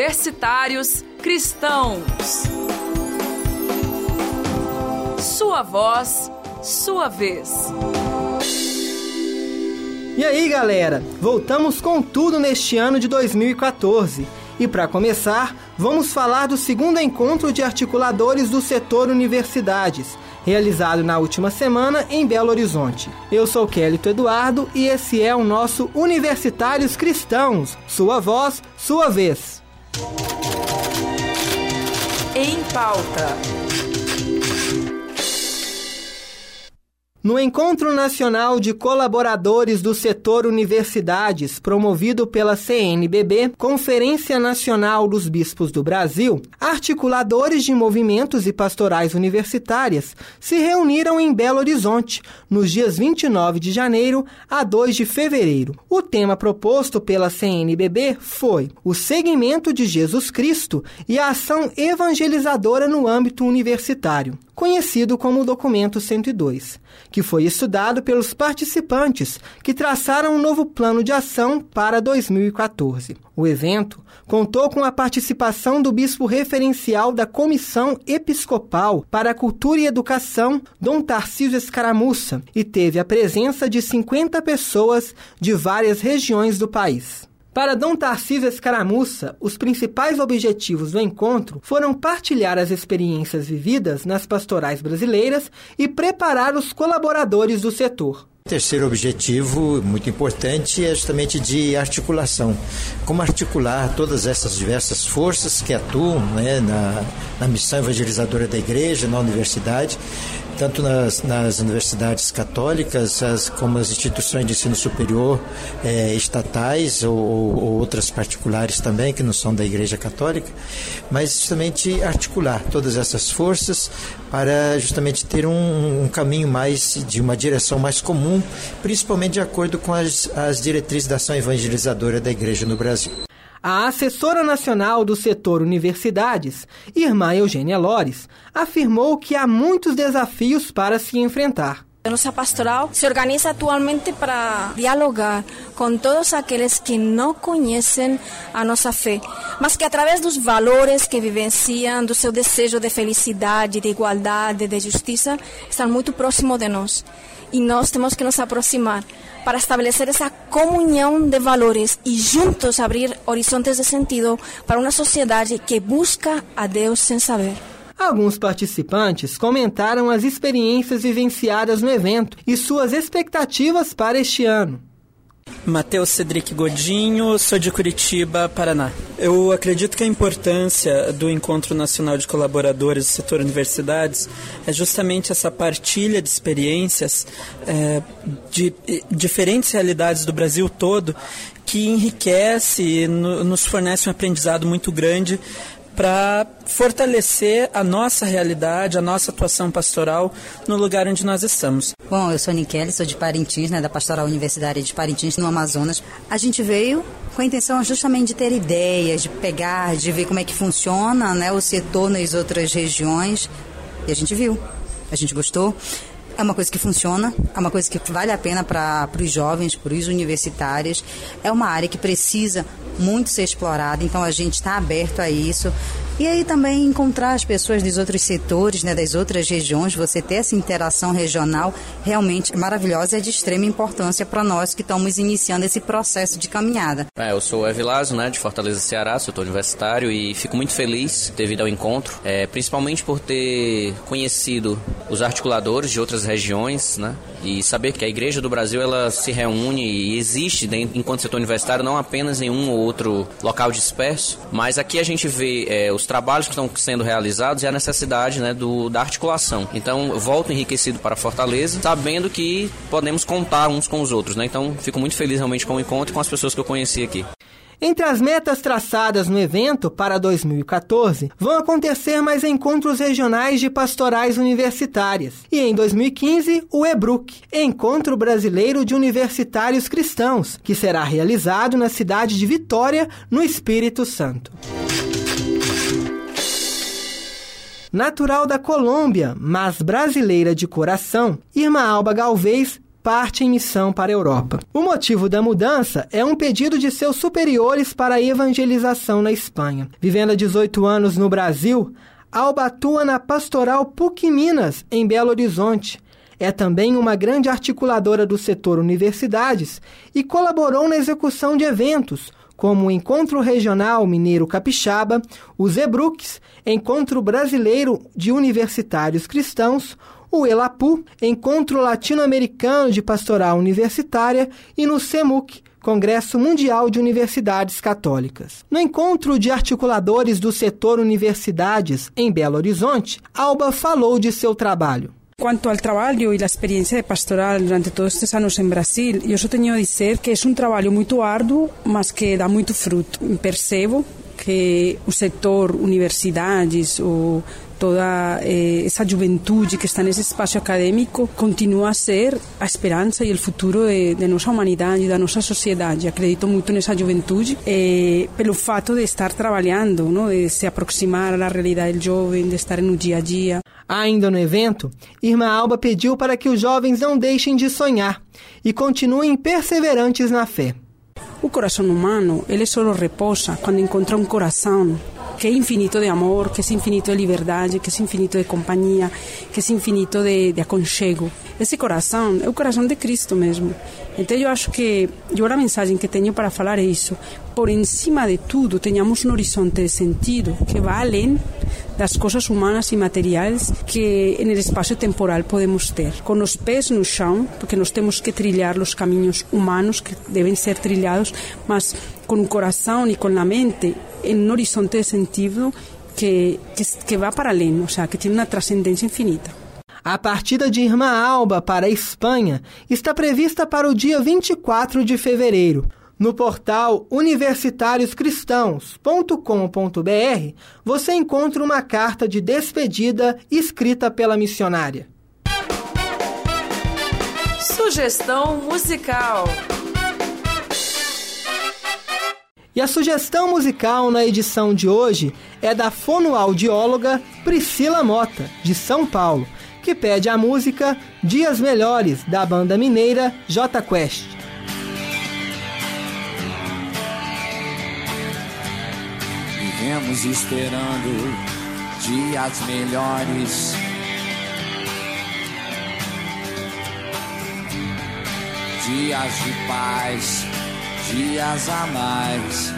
universitários cristãos. Sua voz, sua vez. E aí, galera? Voltamos com tudo neste ano de 2014. E para começar, vamos falar do segundo encontro de articuladores do setor universidades, realizado na última semana em Belo Horizonte. Eu sou Kélito Eduardo e esse é o nosso Universitários Cristãos. Sua voz, sua vez. Em pauta. No Encontro Nacional de Colaboradores do Setor Universidades, promovido pela CNBB, Conferência Nacional dos Bispos do Brasil, articuladores de movimentos e pastorais universitárias se reuniram em Belo Horizonte, nos dias 29 de janeiro a 2 de fevereiro. O tema proposto pela CNBB foi o segmento de Jesus Cristo e a ação evangelizadora no âmbito universitário conhecido como o Documento 102, que foi estudado pelos participantes que traçaram um novo plano de ação para 2014. O evento contou com a participação do bispo referencial da Comissão Episcopal para a Cultura e Educação, Dom Tarcísio Escaramuça, e teve a presença de 50 pessoas de várias regiões do país. Para Dom Tarcísio Escaramuça, os principais objetivos do encontro foram partilhar as experiências vividas nas pastorais brasileiras e preparar os colaboradores do setor. Terceiro objetivo, muito importante, é justamente de articulação. Como articular todas essas diversas forças que atuam né, na, na missão evangelizadora da igreja, na universidade, tanto nas, nas universidades católicas as, como as instituições de ensino superior é, estatais ou, ou, outras particulares também, que não são da Igreja Católica, mas justamente articular todas essas forças para justamente ter um, um caminho mais, de uma direção mais comum, principalmente de acordo com as, as diretrizes da ação evangelizadora da Igreja no Brasil. A assessora nacional do setor universidades, irmã Eugênia Lores, afirmou que há muitos desafios para se enfrentar. Nossa pastoral se organiza atualmente para dialogar com todos aqueles que não conhecem a nossa fé, mas que através dos valores que vivenciam, do seu desejo de felicidade, de igualdade, de justiça, estão muito próximos de nós. E nós temos que nos aproximar para establecer esa comunión de valores y juntos abrir horizontes de sentido para una sociedad que busca a Deus sem saber. Alguns participantes comentaram as experiências vivenciadas no evento e suas expectativas para este ano. Matheus Cedric Godinho, sou de Curitiba, Paraná. Eu acredito que a importância do Encontro Nacional de Colaboradores do Setor Universidades é justamente essa partilha de experiências é, de diferentes realidades do Brasil todo que enriquece e nos fornece um aprendizado muito grande para fortalecer a nossa realidade, a nossa atuação pastoral no lugar onde nós estamos. Bom, eu sou Nikele, sou de Parintins, né, da Pastoral Universitária de Parintins, no Amazonas. A gente veio com a intenção justamente de ter ideias, de pegar, de ver como é que funciona né, o setor nas outras regiões. E a gente viu, a gente gostou. É uma coisa que funciona, é uma coisa que vale a pena para os jovens, para os universitários. É uma área que precisa muito ser explorada, então a gente está aberto a isso. E aí também encontrar as pessoas dos outros setores, né, das outras regiões, você ter essa interação regional realmente maravilhosa e é de extrema importância para nós que estamos iniciando esse processo de caminhada. É, eu sou o Evilazo, né, de Fortaleza, Ceará, setor universitário e fico muito feliz devido ao encontro, é, principalmente por ter conhecido os articuladores de outras regiões, né, e saber que a Igreja do Brasil ela se reúne e existe dentro, enquanto setor universitário não apenas em um ou outro local disperso, mas aqui a gente vê é, os trabalhos que estão sendo realizados e a necessidade né, do, da articulação. Então, volto enriquecido para Fortaleza, sabendo que podemos contar uns com os outros. Né? Então, fico muito feliz realmente com o encontro e com as pessoas que eu conheci aqui. Entre as metas traçadas no evento para 2014, vão acontecer mais encontros regionais de pastorais universitárias. E em 2015, o EBRUC, Encontro Brasileiro de Universitários Cristãos, que será realizado na cidade de Vitória, no Espírito Santo. Natural da Colômbia, mas brasileira de coração, Irma Alba Galvez parte em missão para a Europa. O motivo da mudança é um pedido de seus superiores para a evangelização na Espanha. Vivendo há 18 anos no Brasil, Alba atua na Pastoral PUC Minas, em Belo Horizonte. É também uma grande articuladora do setor universidades e colaborou na execução de eventos, como o Encontro Regional Mineiro Capixaba, o Zebrux, Encontro Brasileiro de Universitários Cristãos, o ELAPU, Encontro Latino-Americano de Pastoral Universitária, e no CEMUC, Congresso Mundial de Universidades Católicas. No encontro de articuladores do setor universidades em Belo Horizonte, Alba falou de seu trabalho. Quanto ao trabalho e a experiência de pastoral durante todos estes anos em Brasil, eu só tenho a dizer que é um trabalho muito árduo, mas que dá muito fruto. Percebo que o setor universidades, o toda eh, essa juventude que está nesse espaço acadêmico continua a ser a esperança e o futuro de, de nossa humanidade, da nossa sociedade. Acredito muito nessa juventude eh, pelo fato de estar trabalhando, não? de se aproximar à realidade do jovem, de estar no dia a dia. Ainda no evento, Irmã Alba pediu para que os jovens não deixem de sonhar e continuem perseverantes na fé. O coração humano, ele só repousa quando encontra um coração que é infinito de amor, que é infinito de liberdade, que é infinito de companhia, que é infinito de, de aconchego. Esse coração é o coração de Cristo mesmo. Então eu acho que eu a mensagem que tenho para falar é isso. Por encima de tudo, tenhamos um horizonte de sentido que vai além das coisas humanas e materiais que no espaço temporal podemos ter. Com os pés no chão, porque nós temos que trilhar os caminhos humanos que devem ser trilhados, mas com o coração e com a mente en un horizonte de sentido que, que, que va para além, o sea, que tiene una trascendencia infinita. A partida de Irmã Alba para a Espanha está prevista para o dia 24 de fevereiro. No portal universitarioscristãos.com.br você encontra uma carta de despedida escrita pela missionária. Sugestão musical. E a sugestão musical na edição de hoje é da fonoaudióloga Priscila Mota, de São Paulo, que pede a música Dias Melhores, da banda mineira J Quest. Vivemos esperando dias melhores. Dias de paz dias a mais.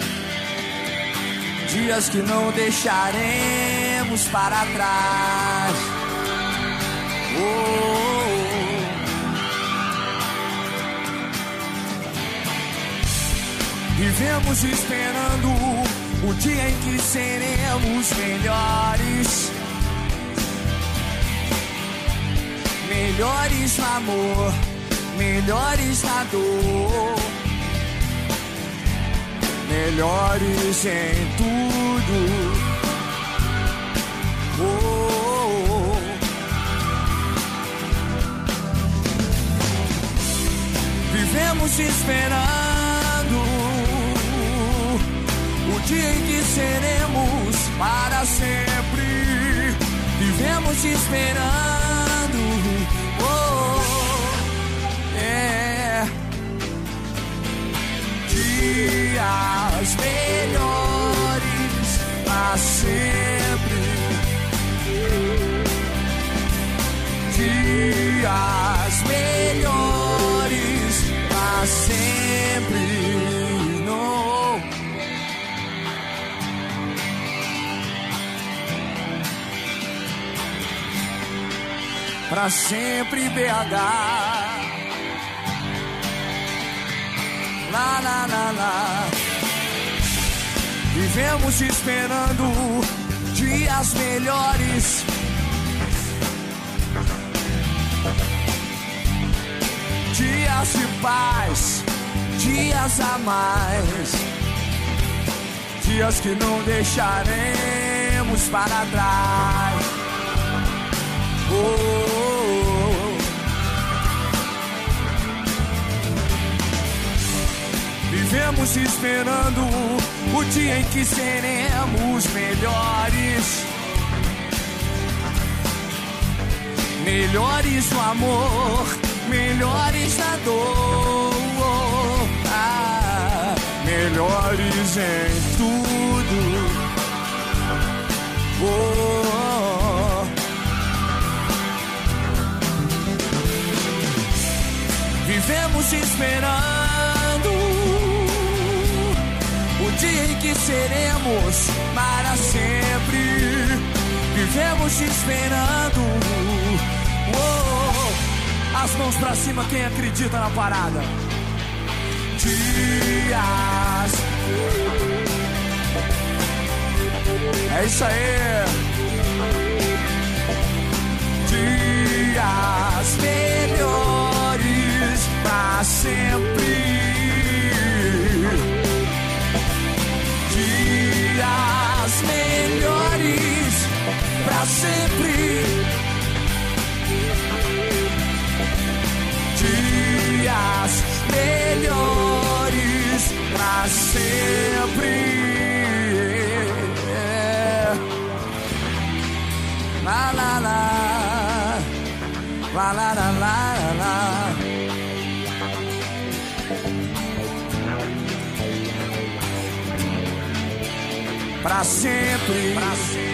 Dias que não deixaremos para trás. Oh, oh, oh. Vivemos esperando o dia em que seremos melhores. Melhores no amor, melhores na dor melhores em tudo. Oh, oh, oh. Vivemos esperando o dia em que seremos para sempre. Vivemos esperando. Dias melhores a sempre. No. Pra sempre BH. La la la la. Vivemos esperando dias melhores. Dias de paz, dias a mais. Dias que não deixaremos para trás. oh. oh, oh. Vivemos esperando o dia em que seremos melhores. Melhores no amor, melhores na dor, ah, melhores em tudo. Oh, vivemos esperando o dia em que seremos para sempre. Vivemos esperando. Oh, as mãos pra cima, quem acredita na parada? Dias. É isso aí. Dias melhores pra sempre. La la la, la la la la la. Pra sempre. Pra sempre.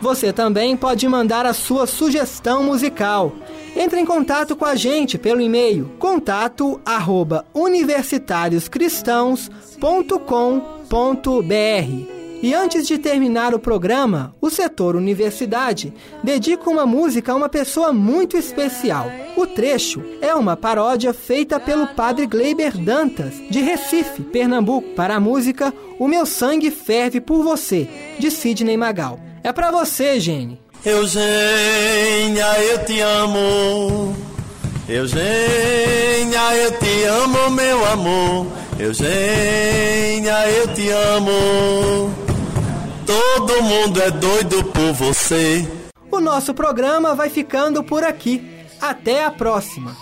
Você também pode mandar a sua sugestão musical. Entre em contato com a gente pelo e-mail contato arroba universitarioscristãos.com.br. E antes de terminar o programa, o setor Universidade dedica uma música a uma pessoa muito especial. O trecho é uma paródia feita pelo padre Gleiber Dantas, de Recife, Pernambuco, para a música O Meu Sangue Ferve por Você, de Sidney Magal. É para você, Gene. Eugênia, eu te amo. Eugênia, eu te amo, meu amor. Eugênia, eu te amo. Todo mundo é doido por você. O nosso programa vai ficando por aqui. Até a próxima.